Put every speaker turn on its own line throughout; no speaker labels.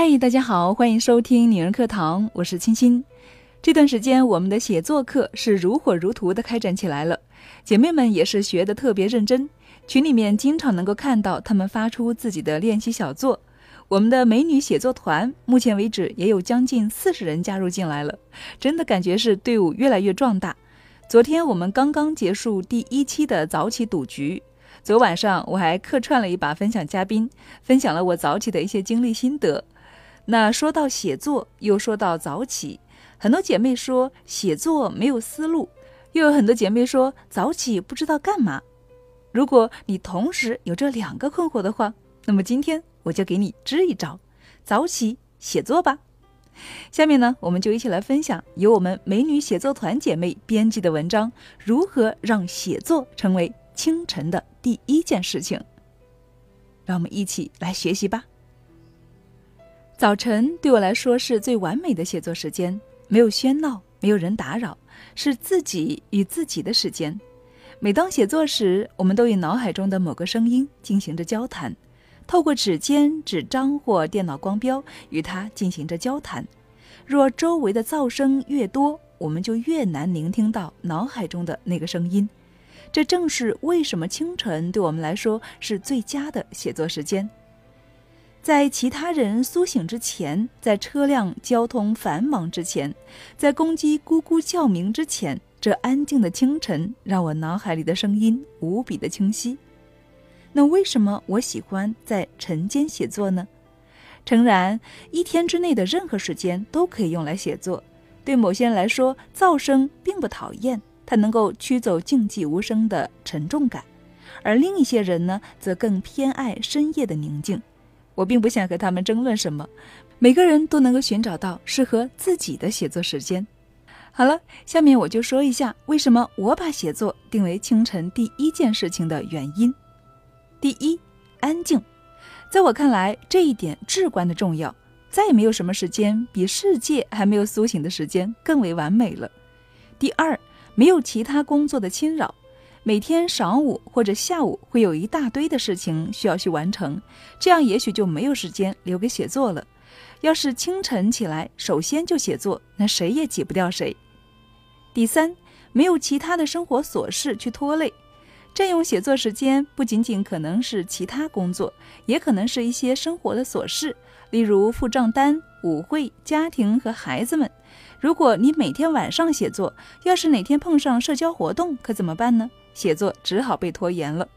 嗨，大家好，欢迎收听女人课堂，我是青青。这段时间，我们的写作课是如火如荼的开展起来了，姐妹们也是学的特别认真，群里面经常能够看到她们发出自己的练习小作。我们的美女写作团目前为止也有将近四十人加入进来了，真的感觉是队伍越来越壮大。昨天我们刚刚结束第一期的早起赌局，昨晚上我还客串了一把分享嘉宾，分享了我早起的一些经历心得。那说到写作，又说到早起，很多姐妹说写作没有思路，又有很多姐妹说早起不知道干嘛。如果你同时有这两个困惑的话，那么今天我就给你支一招，早起写作吧。下面呢，我们就一起来分享由我们美女写作团姐妹编辑的文章，如何让写作成为清晨的第一件事情。让我们一起来学习吧。早晨对我来说是最完美的写作时间，没有喧闹，没有人打扰，是自己与自己的时间。每当写作时，我们都与脑海中的某个声音进行着交谈，透过指尖、纸张或电脑光标与它进行着交谈。若周围的噪声越多，我们就越难聆听到脑海中的那个声音。这正是为什么清晨对我们来说是最佳的写作时间。在其他人苏醒之前，在车辆交通繁忙之前，在公鸡咕咕叫鸣之前，这安静的清晨让我脑海里的声音无比的清晰。那为什么我喜欢在晨间写作呢？诚然，一天之内的任何时间都可以用来写作。对某些人来说，噪声并不讨厌，它能够驱走静寂无声的沉重感；而另一些人呢，则更偏爱深夜的宁静。我并不想和他们争论什么，每个人都能够寻找到适合自己的写作时间。好了，下面我就说一下为什么我把写作定为清晨第一件事情的原因。第一，安静，在我看来这一点至关的重要，再也没有什么时间比世界还没有苏醒的时间更为完美了。第二，没有其他工作的侵扰。每天晌午或者下午会有一大堆的事情需要去完成，这样也许就没有时间留给写作了。要是清晨起来首先就写作，那谁也挤不掉谁。第三，没有其他的生活琐事去拖累，占用写作时间不仅仅可能是其他工作，也可能是一些生活的琐事，例如付账单、舞会、家庭和孩子们。如果你每天晚上写作，要是哪天碰上社交活动，可怎么办呢？写作只好被拖延了。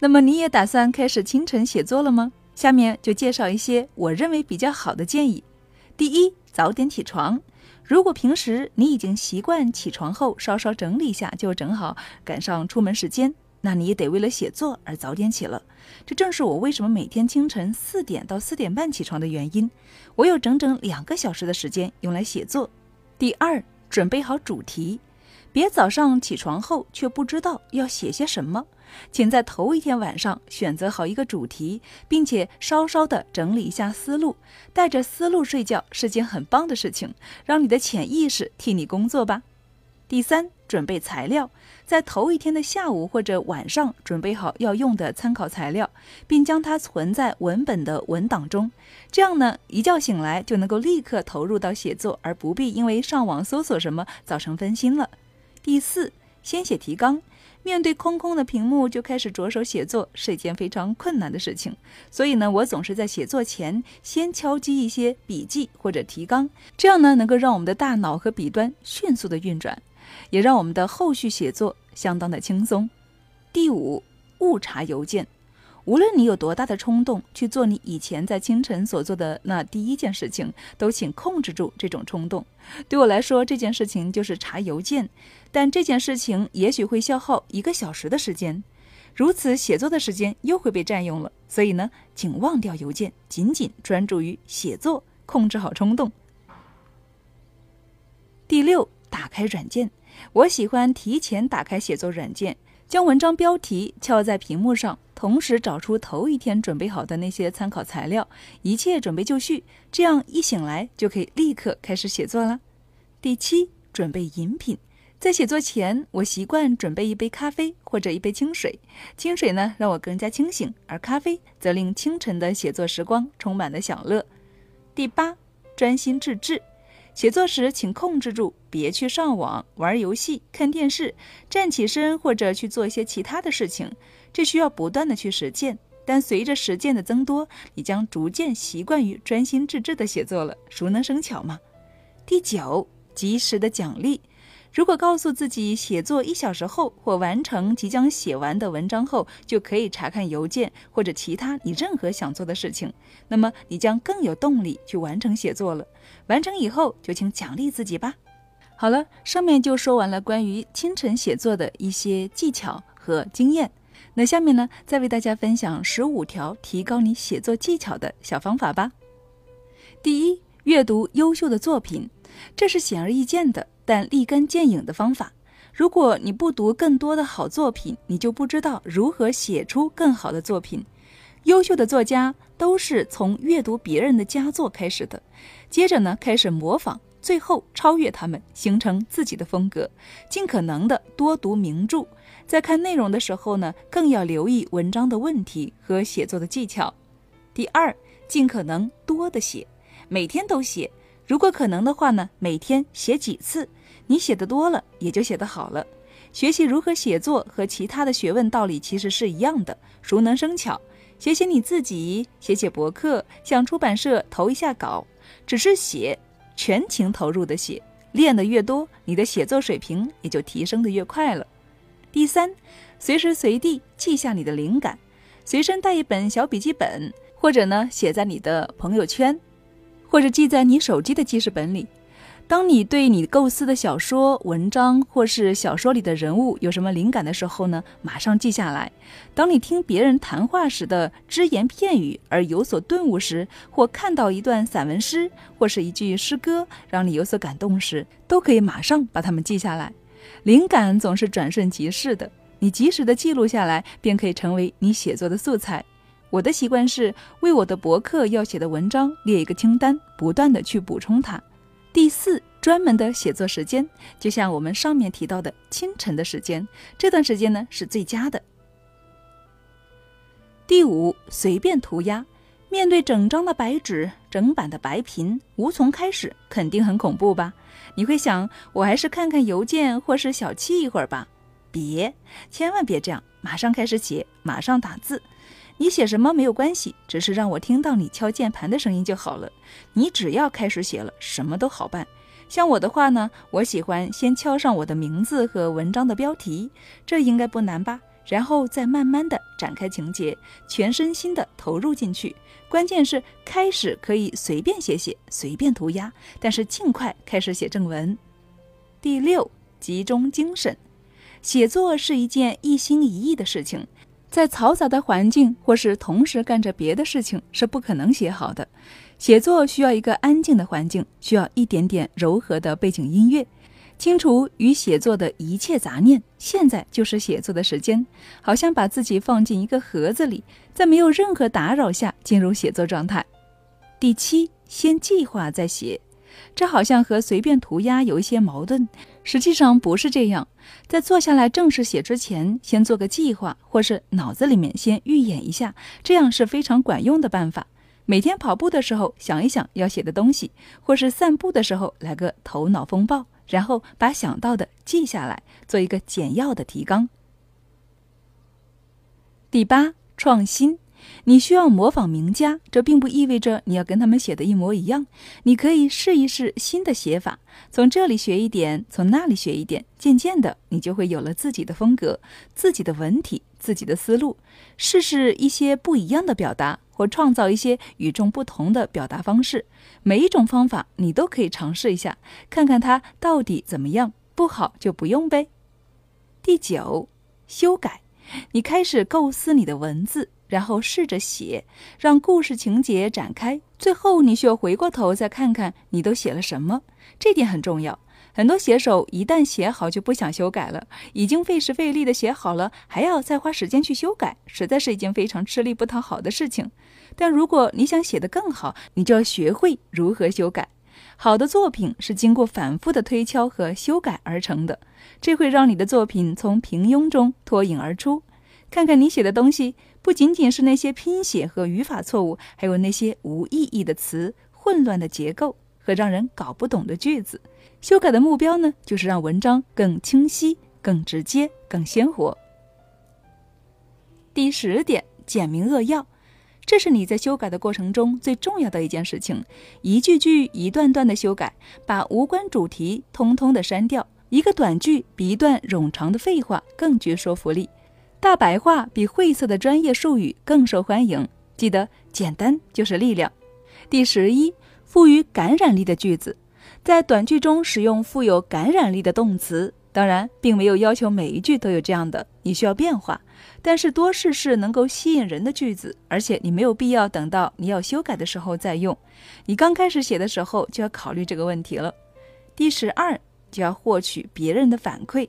那么你也打算开始清晨写作了吗？下面就介绍一些我认为比较好的建议。第一，早点起床。如果平时你已经习惯起床后稍稍整理一下，就正好赶上出门时间，那你也得为了写作而早点起了。这正是我为什么每天清晨四点到四点半起床的原因。我有整整两个小时的时间用来写作。第二，准备好主题。别早上起床后却不知道要写些什么，请在头一天晚上选择好一个主题，并且稍稍的整理一下思路。带着思路睡觉是件很棒的事情，让你的潜意识替你工作吧。第三，准备材料，在头一天的下午或者晚上准备好要用的参考材料，并将它存在文本的文档中。这样呢，一觉醒来就能够立刻投入到写作，而不必因为上网搜索什么造成分心了。第四，先写提纲。面对空空的屏幕就开始着手写作是一件非常困难的事情，所以呢，我总是在写作前先敲击一些笔记或者提纲，这样呢，能够让我们的大脑和笔端迅速的运转，也让我们的后续写作相当的轻松。第五，误查邮件。无论你有多大的冲动去做你以前在清晨所做的那第一件事情，都请控制住这种冲动。对我来说，这件事情就是查邮件，但这件事情也许会消耗一个小时的时间，如此写作的时间又会被占用了。所以呢，请忘掉邮件，仅仅专注于写作，控制好冲动。第六，打开软件，我喜欢提前打开写作软件。将文章标题敲在屏幕上，同时找出头一天准备好的那些参考材料，一切准备就绪，这样一醒来就可以立刻开始写作了。第七，准备饮品，在写作前，我习惯准备一杯咖啡或者一杯清水。清水呢，让我更加清醒，而咖啡则令清晨的写作时光充满了享乐。第八，专心致志。写作时，请控制住，别去上网、玩游戏、看电视，站起身或者去做一些其他的事情。这需要不断的去实践，但随着实践的增多，你将逐渐习惯于专心致志的写作了。熟能生巧嘛。第九，及时的奖励。如果告诉自己写作一小时后或完成即将写完的文章后就可以查看邮件或者其他你任何想做的事情，那么你将更有动力去完成写作了。完成以后就请奖励自己吧。好了，上面就说完了关于清晨写作的一些技巧和经验。那下面呢，再为大家分享十五条提高你写作技巧的小方法吧。第一，阅读优秀的作品，这是显而易见的。但立竿见影的方法，如果你不读更多的好作品，你就不知道如何写出更好的作品。优秀的作家都是从阅读别人的佳作开始的，接着呢开始模仿，最后超越他们，形成自己的风格。尽可能的多读名著，在看内容的时候呢，更要留意文章的问题和写作的技巧。第二，尽可能多的写，每天都写。如果可能的话呢，每天写几次，你写的多了，也就写得好了。学习如何写作和其他的学问道理其实是一样的，熟能生巧。写写你自己，写写博客，向出版社投一下稿，只是写，全情投入的写，练得越多，你的写作水平也就提升得越快了。第三，随时随地记下你的灵感，随身带一本小笔记本，或者呢，写在你的朋友圈。或者记在你手机的记事本里。当你对你构思的小说、文章或是小说里的人物有什么灵感的时候呢，马上记下来。当你听别人谈话时的只言片语而有所顿悟时，或看到一段散文诗或是一句诗歌让你有所感动时，都可以马上把它们记下来。灵感总是转瞬即逝的，你及时的记录下来，便可以成为你写作的素材。我的习惯是为我的博客要写的文章列一个清单，不断的去补充它。第四，专门的写作时间，就像我们上面提到的清晨的时间，这段时间呢是最佳的。第五，随便涂鸦，面对整张的白纸、整版的白屏，无从开始，肯定很恐怖吧？你会想，我还是看看邮件或是小憩一会儿吧？别，千万别这样，马上开始写，马上打字。你写什么没有关系，只是让我听到你敲键盘的声音就好了。你只要开始写了，什么都好办。像我的话呢，我喜欢先敲上我的名字和文章的标题，这应该不难吧？然后再慢慢的展开情节，全身心的投入进去。关键是开始可以随便写写，随便涂鸦，但是尽快开始写正文。第六，集中精神，写作是一件一心一意的事情。在嘈杂的环境，或是同时干着别的事情，是不可能写好的。写作需要一个安静的环境，需要一点点柔和的背景音乐，清除与写作的一切杂念。现在就是写作的时间，好像把自己放进一个盒子里，在没有任何打扰下进入写作状态。第七，先计划再写。这好像和随便涂鸦有一些矛盾，实际上不是这样。在坐下来正式写之前，先做个计划，或是脑子里面先预演一下，这样是非常管用的办法。每天跑步的时候想一想要写的东西，或是散步的时候来个头脑风暴，然后把想到的记下来，做一个简要的提纲。第八，创新。你需要模仿名家，这并不意味着你要跟他们写的一模一样。你可以试一试新的写法，从这里学一点，从那里学一点，渐渐的，你就会有了自己的风格、自己的文体、自己的思路。试试一些不一样的表达，或创造一些与众不同的表达方式。每一种方法你都可以尝试一下，看看它到底怎么样。不好就不用呗。第九，修改。你开始构思你的文字。然后试着写，让故事情节展开。最后，你需要回过头再看看你都写了什么，这点很重要。很多写手一旦写好就不想修改了，已经费时费力的写好了，还要再花时间去修改，实在是一件非常吃力不讨好的事情。但如果你想写得更好，你就要学会如何修改。好的作品是经过反复的推敲和修改而成的，这会让你的作品从平庸中脱颖而出。看看你写的东西。不仅仅是那些拼写和语法错误，还有那些无意义的词、混乱的结构和让人搞不懂的句子。修改的目标呢，就是让文章更清晰、更直接、更鲜活。第十点，简明扼要，这是你在修改的过程中最重要的一件事情。一句句、一段段的修改，把无关主题通通的删掉。一个短句比一段冗长的废话更具说服力，大白话比晦涩的专业术语更受欢迎。记得，简单就是力量。第十一，富于感染力的句子。在短句中使用富有感染力的动词，当然并没有要求每一句都有这样的，你需要变化。但是多试试能够吸引人的句子，而且你没有必要等到你要修改的时候再用，你刚开始写的时候就要考虑这个问题了。第十二，就要获取别人的反馈，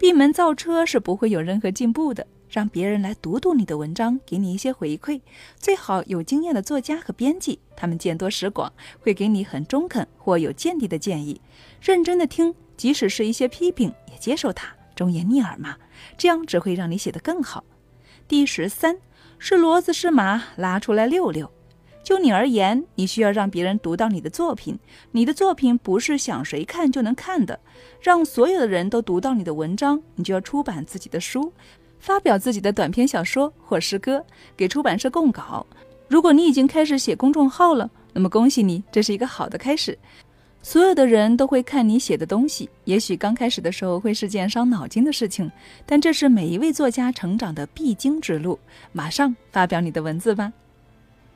闭门造车是不会有任何进步的。让别人来读读你的文章，给你一些回馈。最好有经验的作家和编辑，他们见多识广，会给你很中肯或有见地的建议。认真的听，即使是一些批评，也接受它，忠言逆耳嘛。这样只会让你写得更好。第十三，是骡子是马，拉出来溜溜。就你而言，你需要让别人读到你的作品。你的作品不是想谁看就能看的，让所有的人都读到你的文章，你就要出版自己的书。发表自己的短篇小说或诗歌，给出版社供稿。如果你已经开始写公众号了，那么恭喜你，这是一个好的开始。所有的人都会看你写的东西，也许刚开始的时候会是件伤脑筋的事情，但这是每一位作家成长的必经之路。马上发表你的文字吧。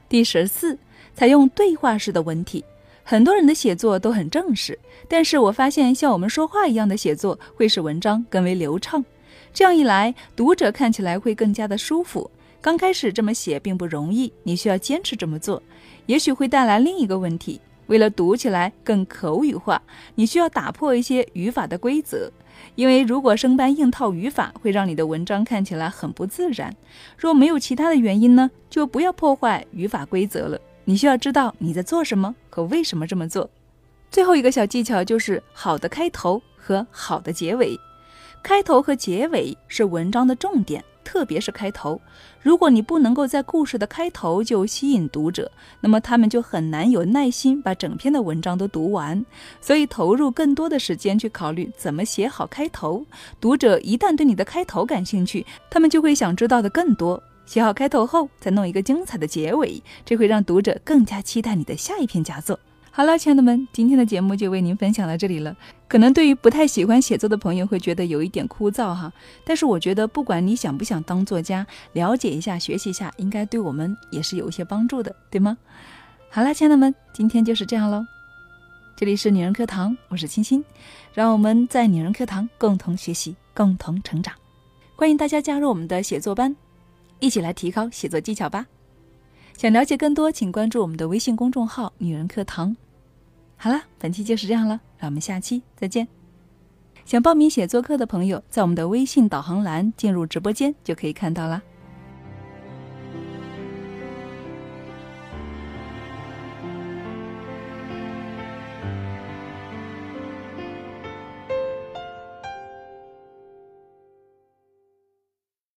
第十四，采用对话式的文体。很多人的写作都很正式，但是我发现像我们说话一样的写作会使文章更为流畅。这样一来，读者看起来会更加的舒服。刚开始这么写并不容易，你需要坚持这么做，也许会带来另一个问题。为了读起来更口语化，你需要打破一些语法的规则，因为如果生搬硬套语法，会让你的文章看起来很不自然。若没有其他的原因呢，就不要破坏语法规则了。你需要知道你在做什么和为什么这么做。最后一个小技巧就是好的开头和好的结尾。开头和结尾是文章的重点，特别是开头。如果你不能够在故事的开头就吸引读者，那么他们就很难有耐心把整篇的文章都读完。所以，投入更多的时间去考虑怎么写好开头。读者一旦对你的开头感兴趣，他们就会想知道的更多。写好开头后，再弄一个精彩的结尾，这会让读者更加期待你的下一篇佳作。好了，亲爱的们，今天的节目就为您分享到这里了。可能对于不太喜欢写作的朋友会觉得有一点枯燥哈，但是我觉得不管你想不想当作家，了解一下、学习一下，应该对我们也是有一些帮助的，对吗？好了，亲爱的们，今天就是这样喽。这里是女人课堂，我是青青，让我们在女人课堂共同学习、共同成长。欢迎大家加入我们的写作班，一起来提高写作技巧吧。想了解更多，请关注我们的微信公众号“女人课堂”。好了，本期就是这样了，让我们下期再见。想报名写作课的朋友，在我们的微信导航栏进入直播间就可以看到了。